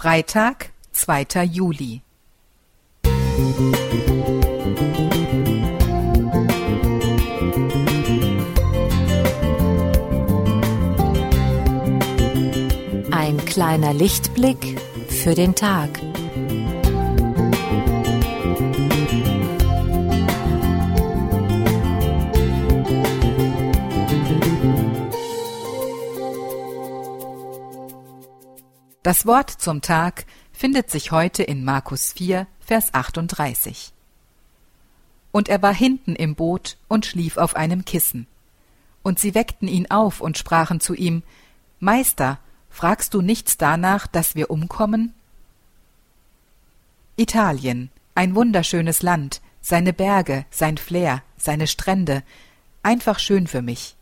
Freitag, 2. Juli. Ein kleiner Lichtblick für den Tag. Das Wort zum Tag findet sich heute in Markus 4, Vers 38. Und er war hinten im Boot und schlief auf einem Kissen. Und sie weckten ihn auf und sprachen zu ihm, Meister, fragst du nichts danach, dass wir umkommen? Italien, ein wunderschönes Land, seine Berge, sein Flair, seine Strände, einfach schön für mich.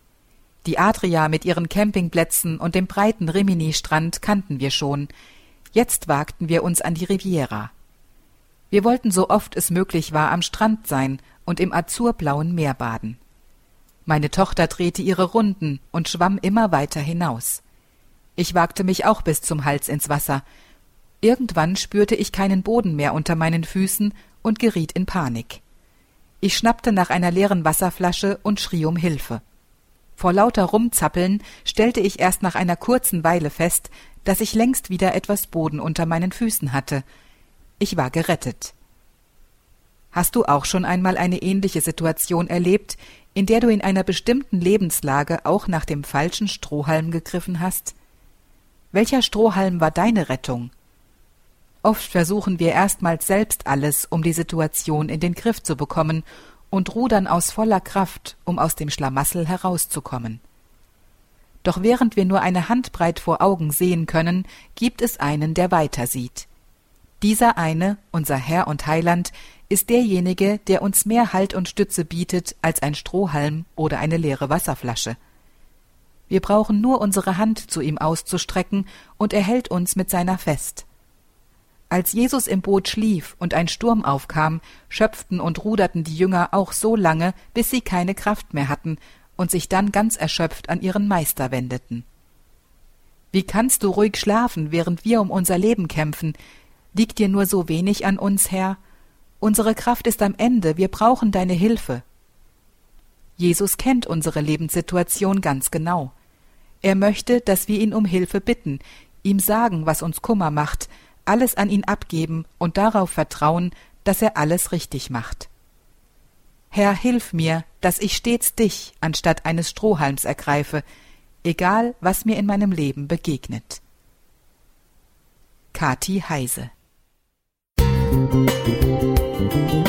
Die Adria mit ihren Campingplätzen und dem breiten Rimini-Strand kannten wir schon. Jetzt wagten wir uns an die Riviera. Wir wollten so oft es möglich war am Strand sein und im azurblauen Meer baden. Meine Tochter drehte ihre Runden und schwamm immer weiter hinaus. Ich wagte mich auch bis zum Hals ins Wasser. Irgendwann spürte ich keinen Boden mehr unter meinen Füßen und geriet in Panik. Ich schnappte nach einer leeren Wasserflasche und schrie um Hilfe. Vor lauter Rumzappeln stellte ich erst nach einer kurzen Weile fest, dass ich längst wieder etwas Boden unter meinen Füßen hatte. Ich war gerettet. Hast du auch schon einmal eine ähnliche Situation erlebt, in der du in einer bestimmten Lebenslage auch nach dem falschen Strohhalm gegriffen hast? Welcher Strohhalm war deine Rettung? Oft versuchen wir erstmals selbst alles, um die Situation in den Griff zu bekommen und rudern aus voller Kraft, um aus dem Schlamassel herauszukommen. Doch während wir nur eine Handbreit vor Augen sehen können, gibt es einen, der weiter sieht. Dieser eine, unser Herr und Heiland, ist derjenige, der uns mehr Halt und Stütze bietet als ein Strohhalm oder eine leere Wasserflasche. Wir brauchen nur unsere Hand zu ihm auszustrecken, und er hält uns mit seiner fest. Als Jesus im Boot schlief und ein Sturm aufkam, schöpften und ruderten die Jünger auch so lange, bis sie keine Kraft mehr hatten und sich dann ganz erschöpft an ihren Meister wendeten. Wie kannst du ruhig schlafen, während wir um unser Leben kämpfen? Liegt dir nur so wenig an uns, Herr? Unsere Kraft ist am Ende, wir brauchen deine Hilfe. Jesus kennt unsere Lebenssituation ganz genau. Er möchte, dass wir ihn um Hilfe bitten, ihm sagen, was uns Kummer macht, alles an ihn abgeben und darauf vertrauen, dass er alles richtig macht. Herr, hilf mir, dass ich stets dich anstatt eines Strohhalms ergreife, egal was mir in meinem Leben begegnet. Kati Heise Musik